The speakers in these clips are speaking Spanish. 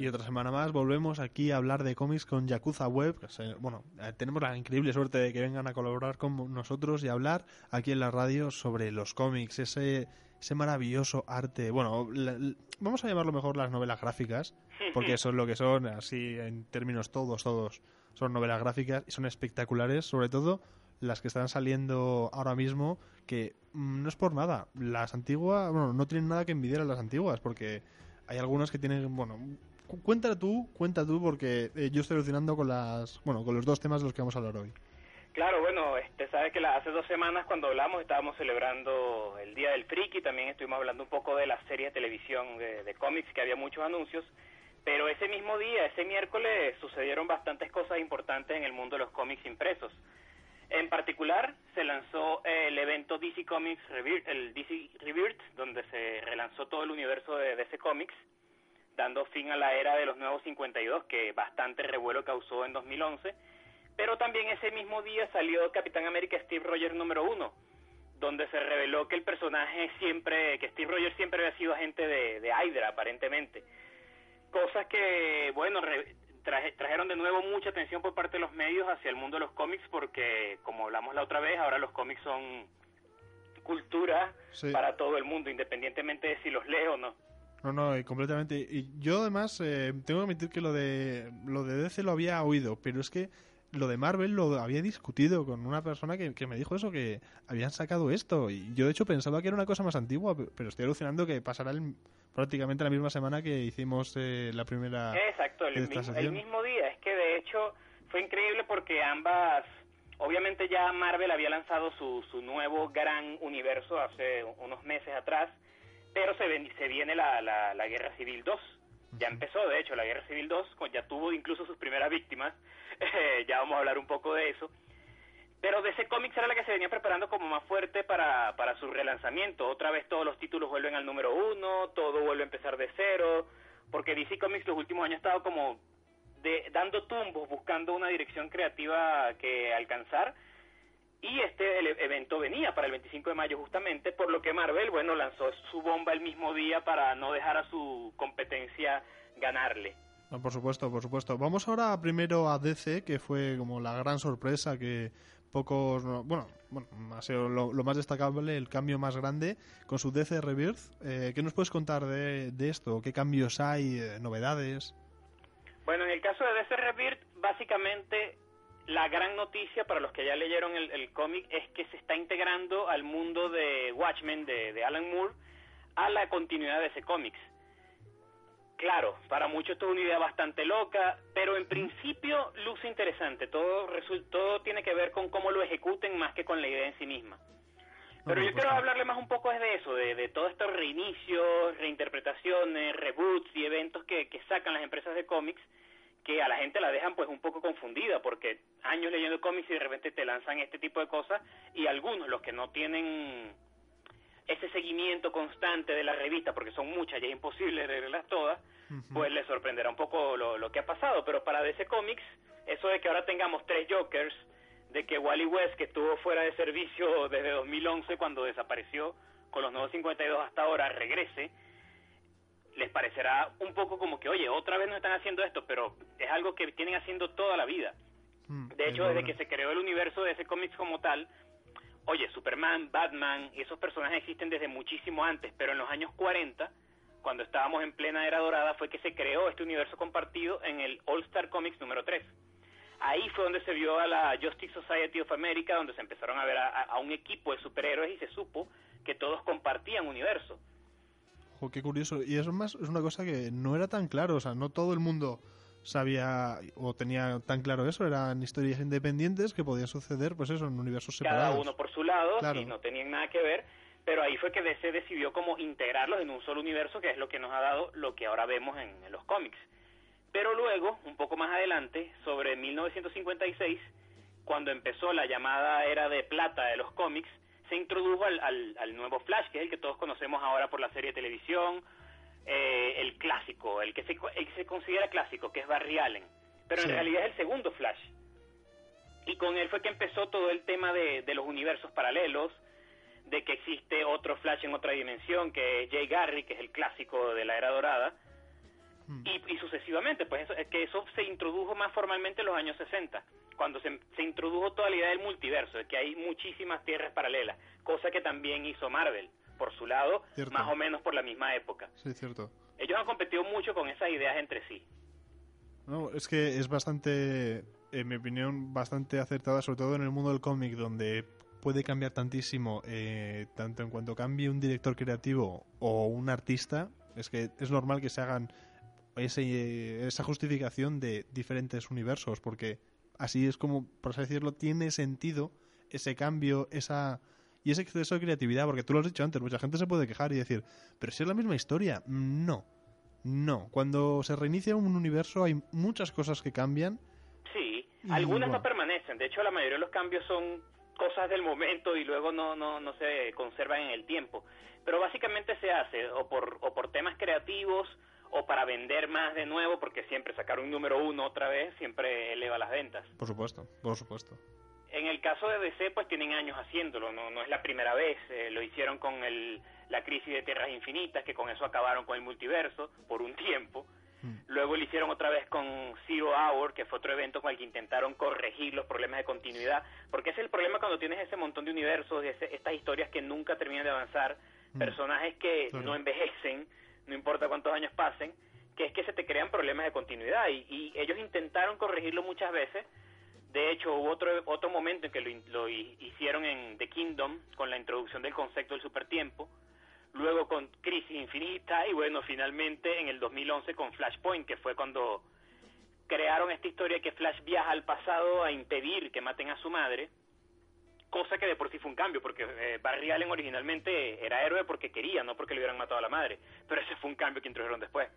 Y otra semana más volvemos aquí a hablar de cómics con Yakuza Web. Bueno, eh, tenemos la increíble suerte de que vengan a colaborar con nosotros y hablar aquí en la radio sobre los cómics, ese, ese maravilloso arte. Bueno, la- la- vamos a llamarlo mejor las novelas gráficas, porque son lo que son, así en términos todos, todos. Son novelas gráficas y son espectaculares, sobre todo las que están saliendo ahora mismo, que mm, no es por nada. Las antiguas, bueno, no tienen nada que envidiar a las antiguas, porque hay algunas que tienen, bueno, cu- cuenta tú, cuenta tú, porque eh, yo estoy alucinando con las, bueno, con los dos temas de los que vamos a hablar hoy. Claro, bueno, este, sabe que la- hace dos semanas cuando hablamos estábamos celebrando el Día del Friki, también estuvimos hablando un poco de la serie de televisión de, de cómics, que había muchos anuncios, pero ese mismo día, ese miércoles, sucedieron bastantes cosas importantes en el mundo de los cómics impresos. En particular, se lanzó eh, el evento DC Comics Rebirth, el DC Rebirth, donde se relanzó todo el universo de DC Comics, dando fin a la era de los nuevos 52, que bastante revuelo causó en 2011. Pero también ese mismo día salió Capitán América Steve Rogers número uno, donde se reveló que el personaje siempre, que Steve Rogers siempre había sido agente de, de Hydra, aparentemente. Cosas que, bueno, re- traje- trajeron de nuevo mucha atención por parte de los medios hacia el mundo de los cómics, porque, como hablamos la otra vez, ahora los cómics son cultura Sí. para todo el mundo, independientemente de si los lee o no. No, no, completamente. Y yo además eh, tengo que admitir que lo de lo de DC lo había oído, pero es que lo de Marvel lo había discutido con una persona que, que me dijo eso, que habían sacado esto. Y yo de hecho pensaba que era una cosa más antigua, pe- pero estoy alucinando que pasará el- prácticamente la misma semana que hicimos eh, la primera... Exacto, el, mismo, el mismo día. Es que de hecho fue increíble porque ambas, obviamente ya Marvel había lanzado su, su nuevo gran universo hace unos meses atrás, pero se, ven- se viene la, la, la Guerra Civil 2. Ya empezó, de hecho, la Guerra Civil 2, con- ya tuvo incluso sus primeras víctimas, eh, ya vamos a hablar un poco de eso. Pero DC Comics era la que se venía preparando como más fuerte para, para su relanzamiento. Otra vez todos los títulos vuelven al número uno, todo vuelve a empezar de cero, porque DC Comics los últimos años ha estado como de, dando tumbos, buscando una dirección creativa que alcanzar. Y este el evento venía para el 25 de mayo justamente, por lo que Marvel, bueno, lanzó su bomba el mismo día para no dejar a su competencia ganarle. No, por supuesto, por supuesto. Vamos ahora primero a DC, que fue como la gran sorpresa que pocos, no- bueno, bueno, ha sido lo, lo más destacable, el cambio más grande con su DC Rebirth. Eh, ¿Qué nos puedes contar de, de esto? ¿Qué cambios hay? eh, ¿Novedades? Bueno, en el caso de DC Rebirth, básicamente la gran noticia para los que ya leyeron el, el cómic es que se está integrando al mundo de Watchmen de, de Alan Moore a la continuidad de ese cómics. Claro, para muchos esto es una idea bastante loca, pero en principio luce interesante. Todo, todo tiene que ver con cómo lo ejecuten más que con la idea en sí misma. Pero yo quiero hablarle más un poco es de eso, de, de todos estos reinicios, reinterpretaciones, reboots y eventos que, que sacan las empresas de cómics que a la gente la dejan pues un poco confundida porque años leyendo cómics y de repente te lanzan este tipo de cosas y algunos, los que no tienen ese seguimiento constante de la revista, porque son muchas y es imposible leerlas todas, pues les sorprenderá un poco lo, lo que ha pasado. Pero para DC Comics, eso de que ahora tengamos tres Jokers, de que Wally West, que estuvo fuera de servicio desde 2011 cuando desapareció con los nuevos 52 hasta ahora, regrese, les parecerá un poco como que, oye, otra vez no están haciendo esto, pero es algo que tienen haciendo toda la vida. Mm, De hecho, desde que se creó el universo de ese cómics como tal, oye, Superman, Batman, y esos personajes existen desde muchísimo antes, pero en los años 40, cuando estábamos en plena era dorada, fue que se creó este universo compartido en el All Star Comics número 3. Ahí fue donde se vio a la Justice Society of America, donde se empezaron a ver a, a un equipo de superhéroes y se supo que todos compartían universo. Jo, qué curioso. Y eso más es una cosa que no era tan claro. O sea, no todo el mundo sabía o tenía tan claro eso, eran historias independientes que podían suceder, pues eso, en universos separados. Cada uno por su lado y no tenían nada que ver, pero ahí fue que DC decidió como integrarlos en un solo universo, que es lo que nos ha dado lo que ahora vemos en, los cómics. Pero luego, un poco más adelante, sobre 1956, cuando empezó la llamada era de plata de los cómics, se introdujo al, al, nuevo Flash, que es el que todos conocemos ahora por la serie de televisión, eh, el clásico, el que, se, el que se considera clásico, que es Barry Allen, pero en realidad es el segundo Flash. Y con él fue que empezó todo el tema de, de los universos paralelos, de que existe otro Flash en otra dimensión, que es Jay Garrick, que es el clásico de la era dorada, hmm. y, y, sucesivamente, pues eso, es que eso se introdujo más formalmente en los años 60, cuando se, se introdujo toda la idea del multiverso, de que hay muchísimas tierras paralelas, cosa que también hizo Marvel, por su lado, más o menos por la misma época. Sí, cierto. Ellos han competido mucho con esas ideas entre sí. No, es que es bastante, en mi opinión, bastante acertada, sobre todo en el mundo del cómic, donde puede cambiar tantísimo, eh, tanto en cuanto cambie un director creativo o un artista, es que es normal que se hagan ese, esa justificación de diferentes universos, porque así es como, por así decirlo, tiene sentido ese cambio, esa y ese exceso de creatividad, porque tú lo has dicho antes, mucha gente se puede quejar y decir, pero si es la misma historia, no, no. Cuando se reinicia un universo hay muchas cosas que cambian. Sí, algunas no permanecen, de hecho la mayoría de los cambios son cosas del momento y luego no, no, no se conservan en el tiempo. Pero básicamente se hace o por, o por temas creativos o para vender más de nuevo, porque siempre sacar un número uno otra vez siempre eleva las ventas. Por supuesto, por supuesto. En el caso de DC, pues tienen años haciéndolo, no, no es la primera vez. Eh, lo hicieron con el, la crisis de Tierras Infinitas, que con eso acabaron con el multiverso por un tiempo. Mm. Luego lo hicieron otra vez con Zero Hour, que fue otro evento con el que intentaron corregir los problemas de continuidad, porque ese es el problema cuando tienes ese montón de universos, de estas historias que nunca terminan de avanzar, mm. personajes que no envejecen, no importa cuántos años pasen, que es que se te crean problemas de continuidad y, y ellos intentaron corregirlo muchas veces. De hecho, hubo otro, otro momento en que lo, lo hicieron en The Kingdom con la introducción del concepto del supertiempo luego con Crisis Infinita y bueno, finalmente en el 2011 con Flashpoint, que fue cuando crearon esta historia que Flash viaja al pasado a impedir que maten a su madre, cosa que de por sí fue un cambio, porque eh, Barry Allen originalmente era héroe porque quería, no porque le hubieran matado a la madre, pero ese fue un cambio que introdujeron después.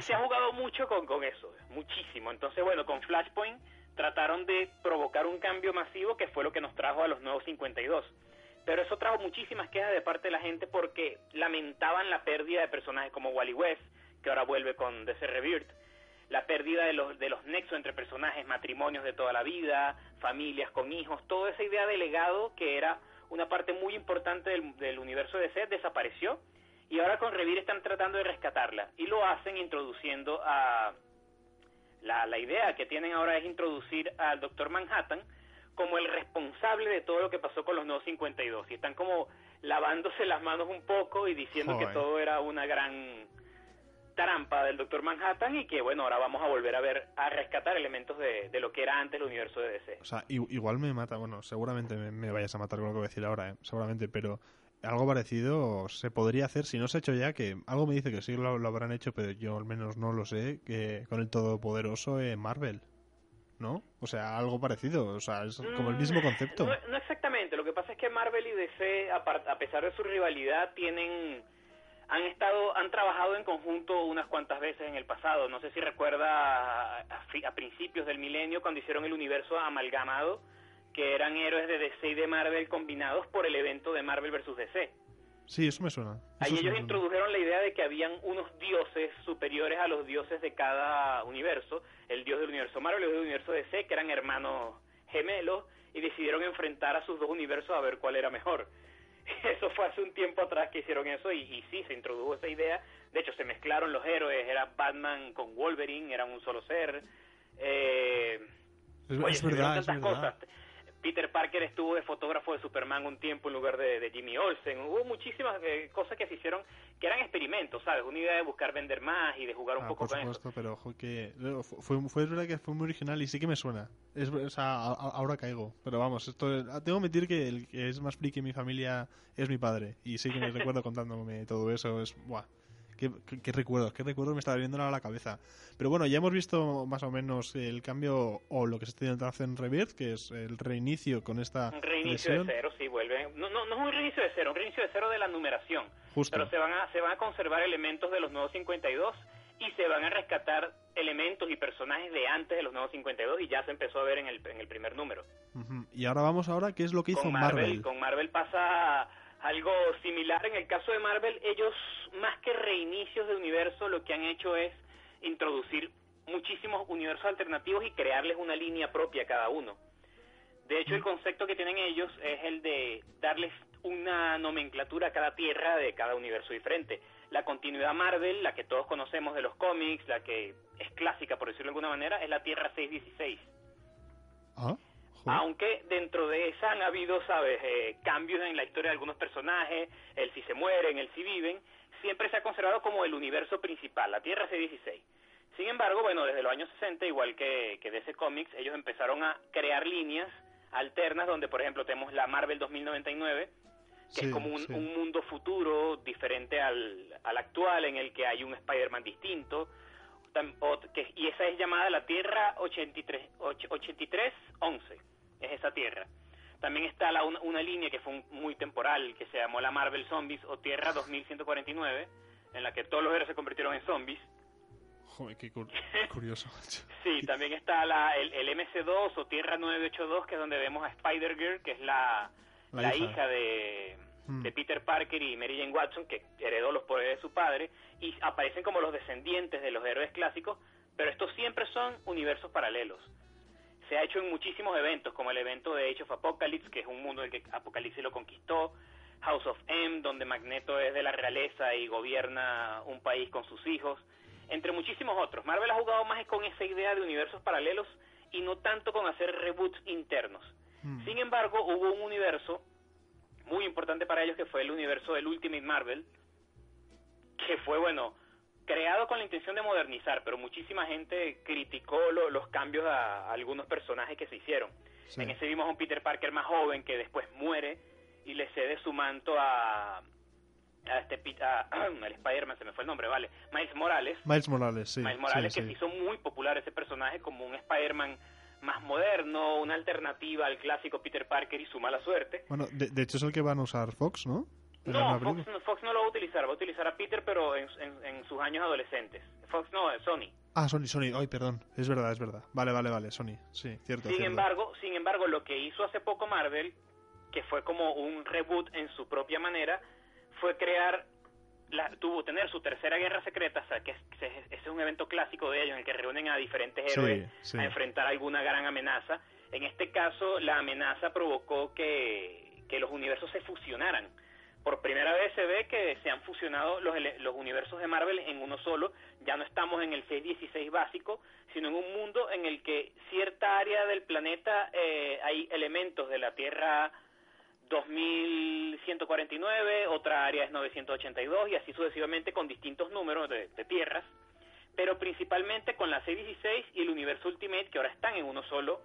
Se ha jugado mucho con, con eso, muchísimo. Entonces, bueno, con Flashpoint trataron de provocar un cambio masivo que fue lo que nos trajo a los nuevos 52 pero eso trajo muchísimas quejas de parte de la gente porque lamentaban la pérdida de personajes como Wally West, que ahora vuelve con DC Rebirth, la pérdida de los, de los nexos entre personajes, matrimonios de toda la vida, familias con hijos, toda esa idea de legado que era una parte muy importante del, del universo de DC desapareció y ahora con Revir están tratando de rescatarla y lo hacen introduciendo a la, la idea que tienen ahora es introducir al Doctor Manhattan como el responsable de todo lo que pasó con los nuevos 52 y están como lavándose las manos un poco y diciendo que todo era una gran trampa del Doctor Manhattan y que bueno, ahora vamos a volver a ver, a rescatar elementos de, lo que era antes el universo de DC. O sea, igual me mata, bueno, seguramente me, vayas a matar con lo que voy a decir ahora, ¿eh? seguramente, pero algo parecido se podría hacer, si no se ha hecho ya, que algo me dice que sí lo, lo habrán hecho, pero yo al menos no lo sé, que con el todopoderoso eh, Marvel. ¿no? O sea, algo parecido, o sea, es como el mismo mm, concepto. No, exactamente, lo que pasa es que Marvel y DC, a, pesar de su rivalidad, tienen han estado han trabajado en conjunto unas cuantas veces en el pasado. No sé si recuerda a, principios del milenio cuando hicieron el universo amalgamado, que eran héroes de DC y de Marvel combinados por el evento de Marvel versus DC. Sí, eso me suena. Ahí ellos introdujeron la idea de que habían unos dioses superiores a los dioses de cada universo, el dios del universo Marvel y el dios del universo DC, que eran hermanos gemelos, y decidieron enfrentar a sus dos universos a ver cuál era mejor. Eso fue hace un tiempo atrás que hicieron eso y, y sí, se introdujo esa idea. De hecho, se mezclaron los héroes, era Batman con Wolverine, eran un solo ser. Eh, es, verdad, es verdad. Cosas. Peter Parker estuvo de fotógrafo de Superman un tiempo en lugar de, Jimmy Olsen. Hubo muchísimas eh, cosas que se hicieron que eran experimentos, ¿sabes? Una idea de buscar vender más y de jugar un ah, poco con supuesto, pero que fue, fue verdad que fue muy original y sí que me suena. Es, o sea, ahora caigo. Pero vamos, esto tengo que admitir que el que es más friki en mi familia es mi padre. Y sí que me recuerdo contándome todo eso. Es, buah, qué, qué, qué recuerdos, qué recuerdos me estaba viendo a la cabeza. Pero bueno, ya hemos visto más o menos el cambio o lo que se está intentando hacer en Rebirth, que es el reinicio con esta Un reinicio lesión. de cero, sí, vuelven. No, no, no es un reinicio de cero, un reinicio de cero de la numeración. Justo. Pero se van, a, se van a conservar elementos de los nuevos 52 y se van a rescatar elementos y personajes de antes de los nuevos 52 y ya se empezó a ver en el, en el primer número. Ujú. Y ahora vamos ahora, ¿qué es lo que hizo con Marvel? Con Marvel pasa algo similar. En el caso de Marvel, ellos, más que reinicios de universo, lo que han hecho es introducir muchísimos universos alternativos y crearles una línea propia a cada uno. De hecho, el concepto que tienen ellos es el de darles una nomenclatura a cada tierra de cada universo diferente. La continuidad Marvel, la que todos conocemos de los cómics, la que es clásica, por decirlo de alguna manera, es la Tierra 616. Ah. Aunque dentro de esa han habido, ¿sabes?, eh, cambios en la historia de algunos personajes, el si se mueren, el si viven, siempre se ha conservado como el universo principal, la Tierra C16. Sin embargo, bueno, desde los años 60, igual que, que DC Comics, ellos empezaron a crear líneas alternas donde, por ejemplo, tenemos la Marvel 2099, que Sí, es como un, sí. un mundo futuro diferente al, al actual, en el que hay un Spider-Man distinto, Que- y esa es llamada la Tierra 83, och- 8311, es esa Tierra. También está la, una, una línea que fue un- muy temporal, que se llamó la Marvel Zombies o Tierra 2149, en la que todos los héroes se convirtieron en zombies. Joder, qué cur- curioso. Sí, también está la, el, el MC2 o Tierra 982, que es donde vemos a Spider-Girl, que es la, La la, hija. hija, de, Mm. de Peter Parker y Mary Jane Watson, que heredó los poderes de su padre, y aparecen como los descendientes de los héroes clásicos, pero estos siempre son universos paralelos. Se ha hecho en muchísimos eventos, como el evento de Age of Apocalypse, que es un mundo en el que Apocalipsis lo conquistó, House of M, donde Magneto es de la realeza y gobierna un país con sus hijos, entre muchísimos otros. Marvel ha jugado más con esa idea de universos paralelos y no tanto con hacer reboots internos. Mm. Sin embargo, hubo un universo muy importante para ellos que fue el universo del Ultimate Marvel, que fue, bueno, creado con la intención de modernizar, pero muchísima gente criticó lo- los cambios a, a algunos personajes que se hicieron. Sí. En ese vimos a un Peter Parker más joven que después muere y le cede su manto a, a este a, al Spider-Man, se me fue el nombre, vale, Miles Morales. Miles Morales, sí. Miles Morales, sí, que sí. se hizo muy popular ese personaje como un Spider-Man más moderno, una alternativa al clásico Peter Parker y su mala suerte. Bueno, de, de hecho es el que van a usar Fox, ¿no? No, Fox, no- Fox no lo va a utilizar, va a utilizar a Peter, pero en, en- en sus años adolescentes. Fox no, Sony. Ah, Sony, Sony. Ay, perdón. Es verdad, es verdad. Vale, vale, vale. Sony. Sí, cierto. Sin cierto. embargo, sin embargo, lo que hizo hace poco Marvel, que fue como un reboot en su propia manera, fue crear, la, tuvo tener su tercera guerra secreta, o sea, que es, ese es un evento clásico de ellos en el que reúnen a diferentes héroes sí. a enfrentar alguna gran amenaza. En este caso, la amenaza provocó que, que los universos se fusionaran. Por primera vez se ve que se han fusionado los, los universos de Marvel en uno solo. Ya no estamos en el 616 básico, sino en un mundo en el que cierta área del planeta eh, hay elementos de la Tierra 2149, otra área es 982 y así sucesivamente con distintos números de, de tierras, pero principalmente con la 616 y el universo Ultimate que ahora están en uno solo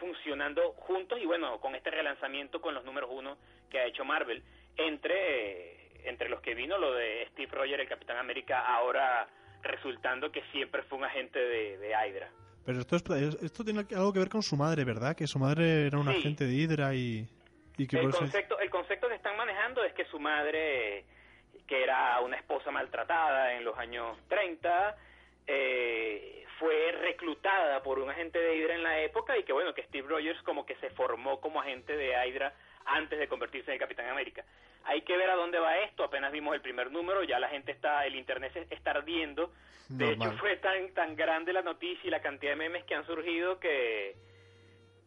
funcionando juntos y bueno, con este relanzamiento con los números uno que ha hecho Marvel, entre, eh, entre los que vino lo de Steve Rogers, el Capitán América, ahora resultando que siempre fue un agente de, de Hydra. Pero esto, es, esto tiene algo que ver con su madre, ¿verdad? Que su madre era un Sí. agente de Hydra y, y que El concepto, el concepto que están manejando es que su madre, que era una esposa maltratada en los años 30, eh, fue reclutada por un agente de Hydra en la época y que bueno, que Steve Rogers como que se formó como agente de Hydra antes de convertirse en el Capitán América. Hay que ver a dónde va esto, apenas vimos el primer número, ya la gente está, el internet se- está ardiendo. De Normal. hecho fue tan, tan grande la noticia y la cantidad de memes que han surgido que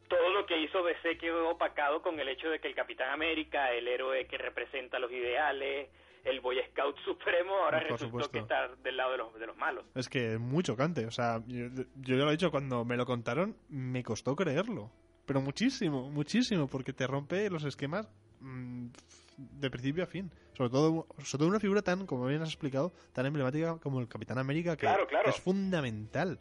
todo lo que hizo DC quedó opacado con el hecho de que el Capitán América, el héroe que representa los ideales, el Boy Scout supremo, ahora Por resultó supuesto. que está del lado de los, de los malos. Es que es muy chocante. O sea, yo, yo ya lo he dicho, cuando me lo contaron, me costó creerlo. Pero muchísimo, muchísimo, porque te rompe los esquemas mm, de principio a fin. Sobre todo, sobre todo una figura tan, como bien has explicado, tan emblemática como el Capitán América, que Claro, claro. es fundamental.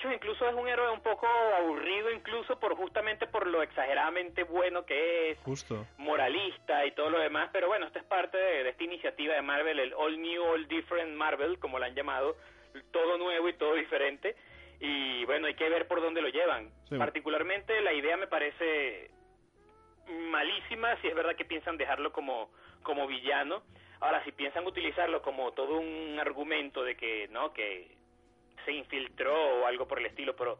Muchos incluso es un héroe un poco aburrido incluso por justamente por lo exageradamente bueno que es, Justo. moralista y todo lo demás, pero bueno, esto es parte de, de esta iniciativa de Marvel, el All New, All Different Marvel, como la han llamado, todo nuevo y todo diferente, y bueno, hay que ver por dónde lo llevan. Sí. Particularmente la idea me parece malísima si es verdad que piensan dejarlo como, como villano. Ahora, si piensan utilizarlo como todo un argumento de que, ¿no? Que se infiltró o algo por el estilo, pero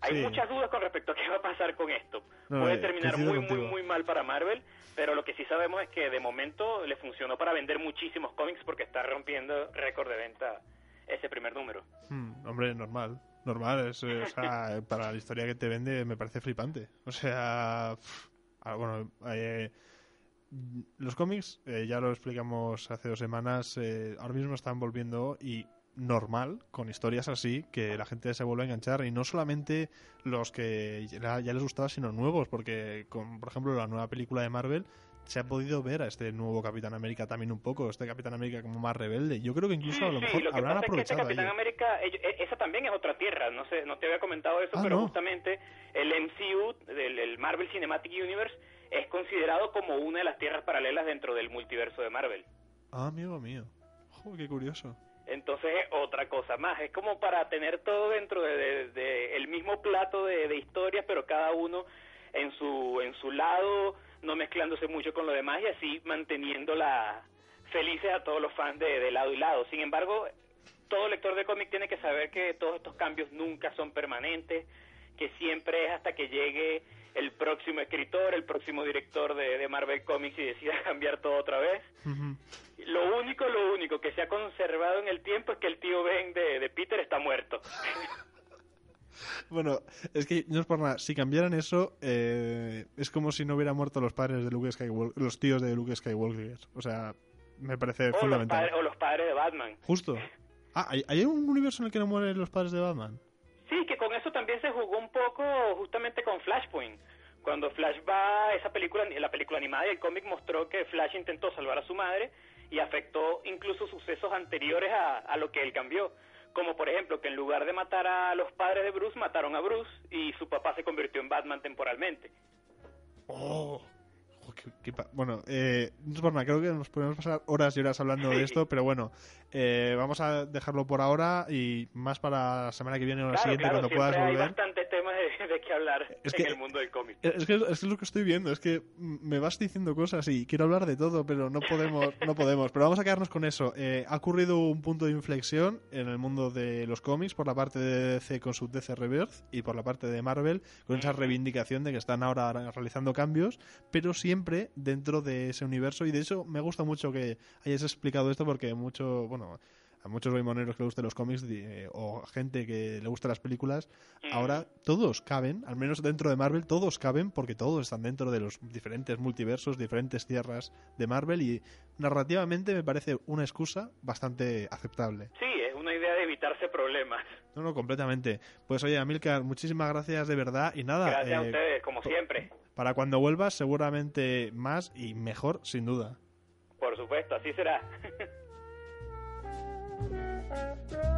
hay Sí. muchas dudas con respecto a qué va a pasar con esto. No, Puede eh, terminar muy, muy, contigo. muy mal para Marvel, pero lo que sí sabemos es que de momento le funcionó para vender muchísimos cómics porque está rompiendo récord de venta ese primer número. Hmm, hombre, normal. Normal. Es, eh, o sea, para la historia que te vende me parece flipante. O sea, pf, ah, bueno, eh, los cómics, eh, ya lo explicamos hace dos semanas, eh, ahora mismo están volviendo y normal con historias así que la gente se vuelve a enganchar y no solamente los que ya, ya les gustaba sino nuevos porque con por ejemplo la nueva película de Marvel se ha podido ver a este nuevo Capitán América también un poco este Capitán América como más rebelde yo creo que incluso a lo Sí, mejor lo que habrán pasa es que este aprovechado Capitán ello. América, ello- e- esa también es otra tierra, no sé, no te había comentado eso, Ah, pero no. justamente el MCU, del el Marvel Cinematic Universe, es considerado como una de las tierras paralelas dentro del multiverso de Marvel. Ah, amigo mío. Joder, qué curioso. Entonces es otra cosa más, es como para tener todo dentro de, de- el mismo plato de, de historias, pero cada uno en su en su lado, no mezclándose mucho con lo demás y así manteniéndola felices a todos los fans de, de lado y lado. Sin embargo, todo lector de cómic tiene que saber que todos estos cambios nunca son permanentes, que siempre es hasta que llegue el próximo escritor, el próximo director de, de Marvel Comics y decida cambiar todo otra vez. Lo único, lo único que se ha conservado en el tiempo es que el tío Ben de, de Peter está muerto. Bueno, es que no es por nada. Si cambiaran eso, eh, es como si no hubieran muerto los padres de Luke Skywalker, los tíos de Luke Skywalker. O sea, me parece o, los fundamental. padres, o los padres de Batman. Justo. Ah, ¿hay, hay un universo en el que no mueren los padres de Batman? Sí, que con eso también se jugó poco justamente con Flashpoint. Cuando Flash va, esa película, la película animada y el cómic mostró que Flash intentó salvar a su madre y afectó incluso sucesos anteriores a, a lo que él cambió. Como por ejemplo que en lugar de matar a los padres de Bruce, mataron a Bruce y su papá se convirtió en Batman temporalmente. Oh. Jo, qué- qué bueno, eh, no es por nada, creo que nos podemos pasar horas y horas hablando de esto, pero bueno, eh, vamos a dejarlo por ahora y más para la semana que viene o la Claro, siguiente claro, cuando puedas volver. De, qué hablar Es en que- el mundo del cómic. Es que, es que es lo que estoy viendo, es que me vas diciendo cosas y quiero hablar de todo, pero no podemos, no podemos. Pero vamos a quedarnos con eso. Eh, ha ocurrido un punto de inflexión en el mundo de los cómics por la parte de DC con su DC Rebirth y por la parte de Marvel con esa reivindicación de que están ahora realizando cambios, pero siempre dentro de ese universo. Y de hecho me gusta mucho que hayas explicado esto porque mucho, bueno, a muchos boimoneros que les gusten los cómics eh, o gente que le gustan las películas, ahora todos caben, al menos dentro de Marvel, todos caben porque todos están dentro de los diferentes multiversos, diferentes tierras de Marvel y narrativamente me parece una excusa bastante aceptable. Sí, es una idea de evitarse problemas. No, no, completamente. Pues oye, Amilcar, muchísimas gracias de verdad y nada. Gracias a eh, ustedes, como siempre. Para cuando vuelvas, seguramente más y mejor, sin duda. Por supuesto, así será. after all.